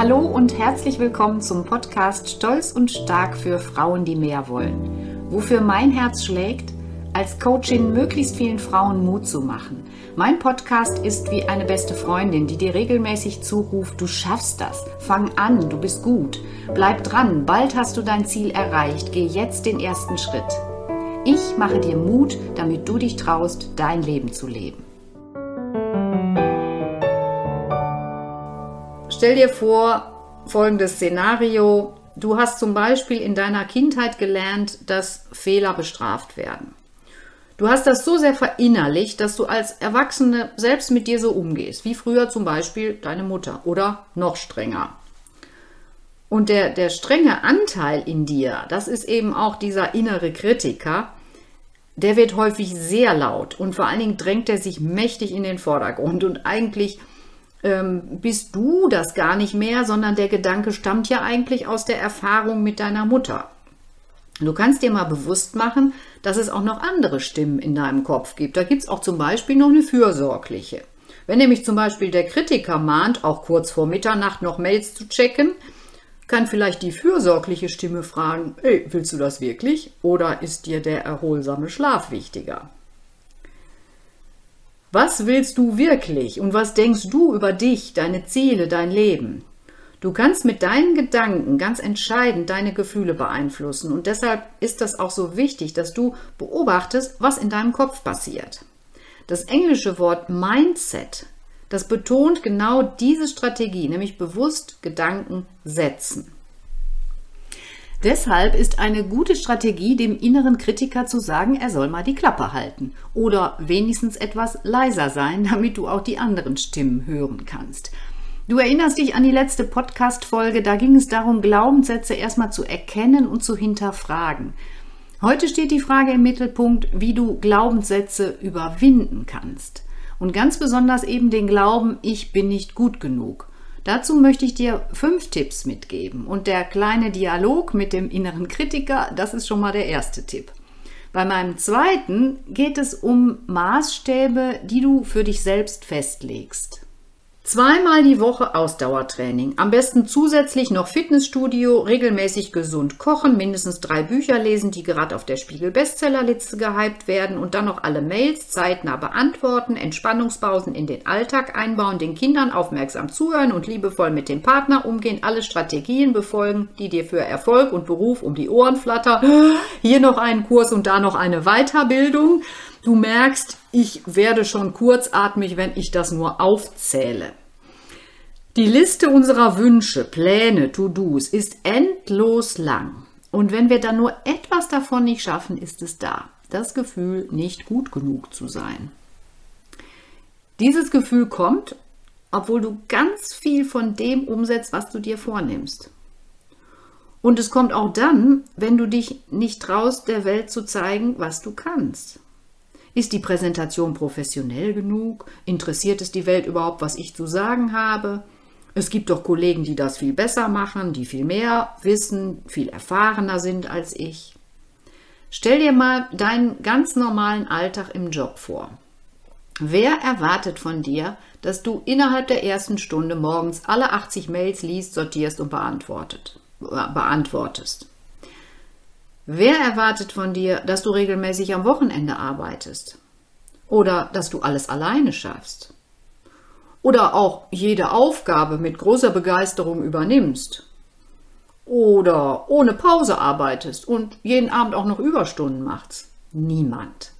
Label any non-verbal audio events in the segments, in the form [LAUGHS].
Hallo und herzlich willkommen zum Podcast Stolz und Stark für Frauen, die mehr wollen. Wofür mein Herz schlägt, als Coachin möglichst vielen Frauen Mut zu machen. Mein Podcast ist wie eine beste Freundin, die dir regelmäßig zuruft, du schaffst das, fang an, du bist gut, bleib dran, bald hast du dein Ziel erreicht, geh jetzt den ersten Schritt. Ich mache dir Mut, damit du dich traust, dein Leben zu leben. Stell dir vor, folgendes Szenario. Du hast zum Beispiel in deiner Kindheit gelernt, dass Fehler bestraft werden. Du hast das so sehr verinnerlicht, dass du als Erwachsene selbst mit dir so umgehst, wie früher zum Beispiel deine Mutter oder noch strenger. Und der, der strenge Anteil in dir, das ist eben auch dieser innere Kritiker, der wird häufig sehr laut und vor allen Dingen drängt er sich mächtig in den Vordergrund und eigentlich ähm, bist du das gar nicht mehr, sondern der Gedanke stammt ja eigentlich aus der Erfahrung mit deiner Mutter. Du kannst dir mal bewusst machen, dass es auch noch andere Stimmen in deinem Kopf gibt. Da gibt es auch zum Beispiel noch eine fürsorgliche. Wenn nämlich zum Beispiel der Kritiker mahnt, auch kurz vor Mitternacht noch Mails zu checken, kann vielleicht die fürsorgliche Stimme fragen, hey, willst du das wirklich? Oder ist dir der erholsame Schlaf wichtiger? Was willst du wirklich und was denkst du über dich, deine Ziele, dein Leben? Du kannst mit deinen Gedanken ganz entscheidend deine Gefühle beeinflussen und deshalb ist das auch so wichtig, dass du beobachtest, was in deinem Kopf passiert. Das englische Wort Mindset, das betont genau diese Strategie, nämlich bewusst Gedanken setzen. Deshalb ist eine gute Strategie, dem inneren Kritiker zu sagen, er soll mal die Klappe halten oder wenigstens etwas leiser sein, [LAUGHS] damit du auch die anderen Stimmen hören kannst. Du erinnerst dich an die letzte Podcast-Folge, da ging es darum, Glaubenssätze erstmal zu erkennen und zu hinterfragen. Heute steht die Frage im Mittelpunkt, wie du Glaubenssätze überwinden kannst. Und ganz besonders eben den Glauben, ich bin nicht gut genug. Dazu möchte ich dir fünf Tipps mitgeben. Und der kleine Dialog mit dem inneren Kritiker, das ist schon mal der erste Tipp. Bei meinem zweiten geht es um Maßstäbe, die du für dich selbst festlegst. Zweimal die Woche Ausdauertraining. Am besten zusätzlich noch Fitnessstudio, regelmäßig gesund kochen, mindestens drei Bücher lesen, die gerade auf der Spiegel-Bestsellerliste gehypt werden und dann noch alle Mails zeitnah beantworten, Entspannungspausen in den Alltag einbauen, den Kindern aufmerksam zuhören und liebevoll mit dem Partner umgehen, alle Strategien befolgen, die dir für Erfolg und Beruf um die Ohren flattern. Hier noch einen Kurs und da noch eine Weiterbildung. Du merkst, ich werde schon kurzatmig, wenn ich das nur aufzähle. Die Liste unserer Wünsche, Pläne, To-Dos ist endlos lang. Und wenn wir dann nur etwas davon nicht schaffen, ist es da. Das Gefühl, nicht gut genug zu sein. Dieses Gefühl kommt, obwohl du ganz viel von dem umsetzt, was du dir vornimmst. Und es kommt auch dann, wenn du dich nicht traust, der Welt zu zeigen, was du kannst. Ist die Präsentation professionell genug? Interessiert es die Welt überhaupt, was ich zu sagen habe? Es gibt doch Kollegen, die das viel besser machen, die viel mehr wissen, viel erfahrener sind als ich. Stell dir mal deinen ganz normalen Alltag im Job vor. Wer erwartet von dir, dass du innerhalb der ersten Stunde morgens alle 80 Mails liest, sortierst und beantwortet, beantwortest? Wer erwartet von dir, dass du regelmäßig am Wochenende arbeitest? Oder dass du alles alleine schaffst? Oder auch jede Aufgabe mit großer Begeisterung übernimmst? Oder ohne Pause arbeitest und jeden Abend auch noch Überstunden machst? Niemand.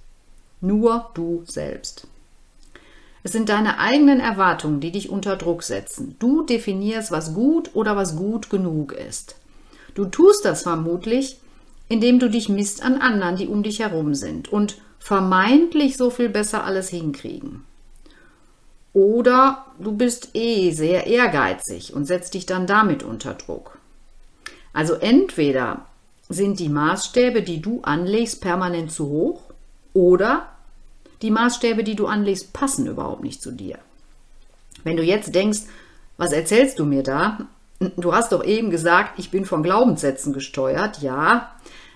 Nur du selbst. Es sind deine eigenen Erwartungen, die dich unter Druck setzen. Du definierst, was gut oder was gut genug ist. Du tust das vermutlich, indem du dich misst an anderen, die um dich herum sind und vermeintlich so viel besser alles hinkriegen. Oder du bist eh sehr ehrgeizig und setzt dich dann damit unter Druck. Also entweder sind die Maßstäbe, die du anlegst, permanent zu hoch oder die Maßstäbe, die du anlegst, passen überhaupt nicht zu dir. Wenn du jetzt denkst, was erzählst du mir da? Du hast doch eben gesagt, ich bin von Glaubenssätzen gesteuert. Ja,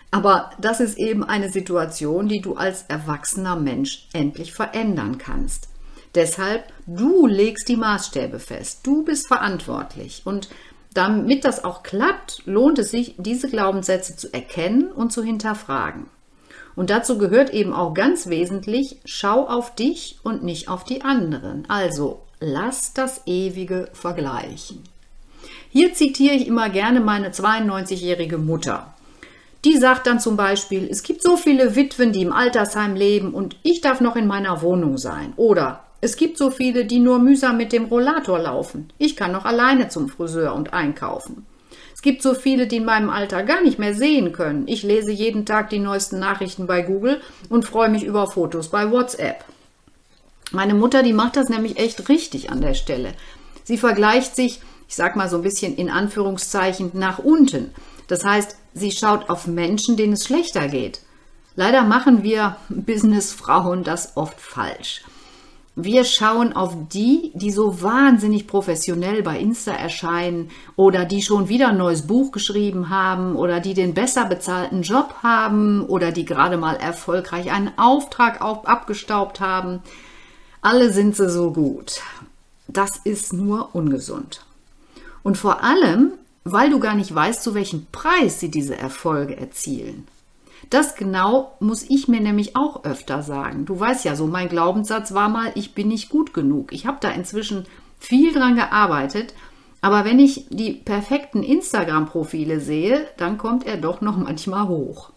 aber das ist eben eine Situation, die du als erwachsener Mensch endlich verändern kannst. Deshalb, du legst die Maßstäbe fest. Du bist verantwortlich. Und damit das auch klappt, lohnt es sich, diese Glaubenssätze zu erkennen und zu hinterfragen. Und dazu gehört eben auch ganz wesentlich, schau auf dich und nicht auf die anderen. Also lass das ewige vergleichen. Hier zitiere ich immer gerne meine 92-jährige Mutter. Die sagt dann zum Beispiel, es gibt so viele Witwen, die im Altersheim leben und ich darf noch in meiner Wohnung sein. Oder es gibt so viele, die nur mühsam mit dem Rollator laufen. Ich kann noch alleine zum Friseur und einkaufen. Es gibt so viele, die in meinem Alter gar nicht mehr sehen können. Ich lese jeden Tag die neuesten Nachrichten bei Google und freue mich über Fotos bei WhatsApp. Meine Mutter, die macht das nämlich echt richtig an der Stelle. Sie vergleicht sich, ich sag mal so ein bisschen in Anführungszeichen, nach unten. Das heißt, sie schaut auf Menschen, denen es schlechter geht. Leider machen wir Businessfrauen das oft falsch. Wir schauen auf die, die so wahnsinnig professionell bei Insta erscheinen oder die schon wieder ein neues Buch geschrieben haben oder die den besser bezahlten Job haben oder die gerade mal erfolgreich einen Auftrag abgestaubt haben. Alle sind sie so gut. Das ist nur ungesund. Und vor allem, weil du gar nicht weißt, zu welchem Preis sie diese Erfolge erzielen. Das genau muss ich mir nämlich auch öfter sagen. Du weißt ja so, mein Glaubenssatz war mal, ich bin nicht gut genug. Ich habe da inzwischen viel dran gearbeitet, aber wenn ich die perfekten Instagram-Profile sehe, dann kommt er doch noch manchmal hoch.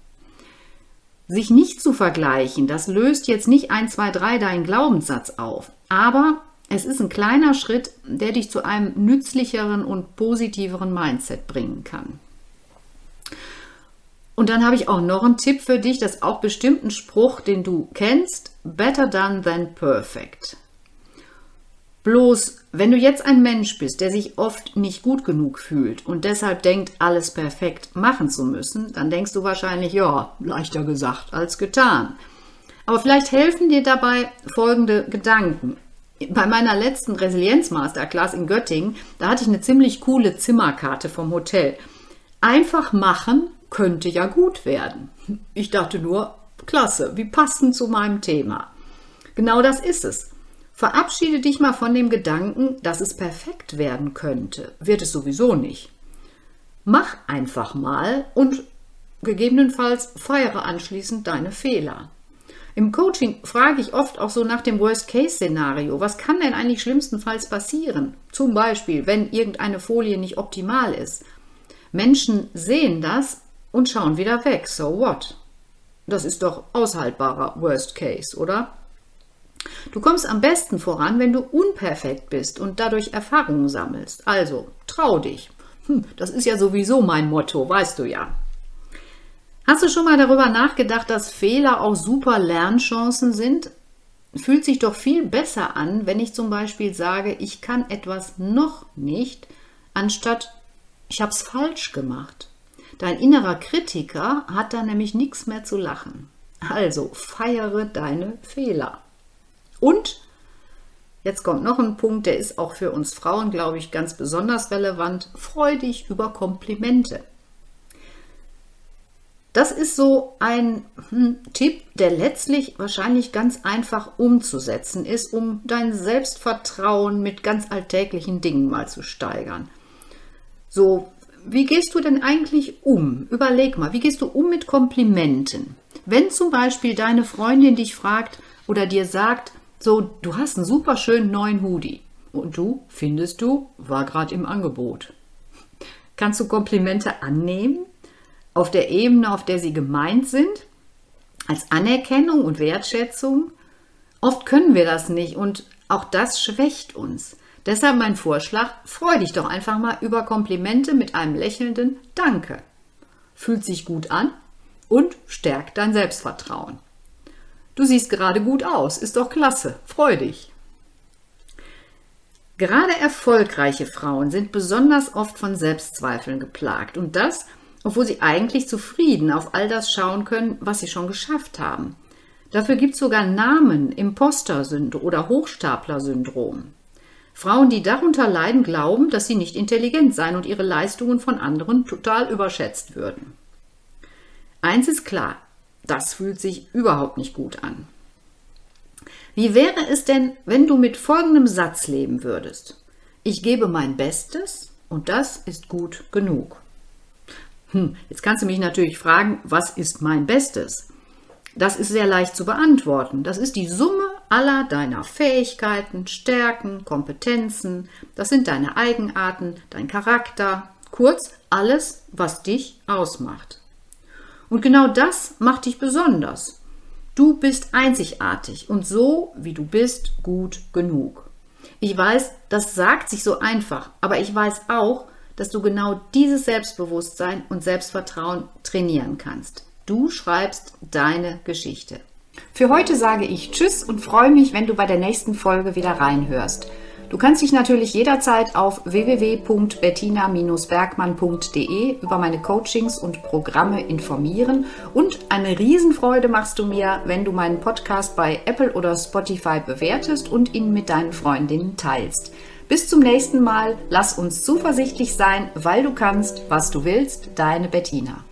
Sich nicht zu vergleichen, das löst jetzt nicht 1, 2, 3 deinen Glaubenssatz auf, aber es ist ein kleiner Schritt, der dich zu einem nützlicheren und positiveren Mindset bringen kann. Und dann habe ich auch noch einen Tipp für dich, das ist auch bestimmt ein Spruch, den du kennst. Better done than perfect. Bloß, wenn du jetzt ein Mensch bist, der sich oft nicht gut genug fühlt und deshalb denkt, alles perfekt machen zu müssen, dann denkst du wahrscheinlich, ja, leichter gesagt als getan. Aber vielleicht helfen dir dabei folgende Gedanken. Bei meiner letzten Resilienz-Masterclass in Göttingen, da hatte ich eine ziemlich coole Zimmerkarte vom Hotel. Einfach machen, könnte ja gut werden. Ich dachte nur, klasse, wie passend zu meinem Thema. Genau das ist es. Verabschiede dich mal von dem Gedanken, dass es perfekt werden könnte. Wird es sowieso nicht. Mach einfach mal und gegebenenfalls feiere anschließend deine Fehler. Im Coaching frage ich oft auch so nach dem Worst-Case-Szenario. Was kann denn eigentlich schlimmstenfalls passieren? Zum Beispiel, wenn irgendeine Folie nicht optimal ist. Menschen sehen das und schauen wieder weg. So what? Das ist doch aushaltbarer Worst Case, oder? Du kommst am besten voran, wenn du unperfekt bist und dadurch Erfahrungen sammelst. Also, trau dich. Hm, das ist ja sowieso mein Motto, weißt du ja. Hast du schon mal darüber nachgedacht, dass Fehler auch super Lernchancen sind? Fühlt sich doch viel besser an, wenn ich zum Beispiel sage, ich kann etwas noch nicht, anstatt ich habe es falsch gemacht. Dein innerer Kritiker hat da nämlich nichts mehr zu lachen. Also feiere deine Fehler. Und jetzt kommt noch ein Punkt, der ist auch für uns Frauen, glaube ich, ganz besonders relevant. Freu dich über Komplimente. Das ist so ein hm, Tipp, der letztlich wahrscheinlich ganz einfach umzusetzen ist, um dein Selbstvertrauen mit ganz alltäglichen Dingen mal zu steigern. So wie gehst du denn eigentlich um? Überleg mal, wie gehst du um mit Komplimenten? Wenn zum Beispiel deine Freundin dich fragt oder dir sagt, so, du hast einen super schönen neuen Hoodie und du findest du, war gerade im Angebot. Kannst du Komplimente annehmen auf der Ebene, auf der sie gemeint sind, als Anerkennung und Wertschätzung? Oft können wir das nicht und auch das schwächt uns. Deshalb mein Vorschlag, freu dich doch einfach mal über Komplimente mit einem lächelnden Danke. Fühlt sich gut an und stärkt dein Selbstvertrauen. Du siehst gerade gut aus, ist doch klasse, freu dich. Gerade erfolgreiche Frauen sind besonders oft von Selbstzweifeln geplagt und das, obwohl sie eigentlich zufrieden auf all das schauen können, was sie schon geschafft haben. Dafür gibt es sogar Namen, Imposter-Syndrom oder Hochstapler-Syndrom. Frauen, die darunter leiden, glauben, dass sie nicht intelligent seien und ihre Leistungen von anderen total überschätzt würden. Eins ist klar, das fühlt sich überhaupt nicht gut an. Wie wäre es denn, wenn du mit folgendem Satz leben würdest? Ich gebe mein Bestes Und das ist gut genug. Hm, jetzt kannst du mich natürlich fragen, was ist mein Bestes? Das ist sehr leicht zu beantworten. Das ist die Summe aller deiner Fähigkeiten, Stärken, Kompetenzen. Das sind deine Eigenarten, dein Charakter, kurz alles, was dich ausmacht. Und genau das macht dich besonders. Du bist einzigartig und so, wie du bist, gut genug. Ich weiß, das sagt sich so einfach, aber ich weiß auch, dass du genau dieses Selbstbewusstsein und Selbstvertrauen trainieren kannst. Du schreibst deine Geschichte. Für heute sage ich Tschüss und freue mich, wenn du bei der nächsten Folge wieder reinhörst. Du kannst dich natürlich jederzeit auf www.bettina-bergmann.de über meine Coachings und Programme informieren und eine Riesenfreude machst du mir, wenn du meinen Podcast bei Apple oder Spotify bewertest und ihn mit deinen Freundinnen teilst. Bis zum nächsten Mal, lass uns zuversichtlich sein, weil du kannst, was du willst, deine Bettina.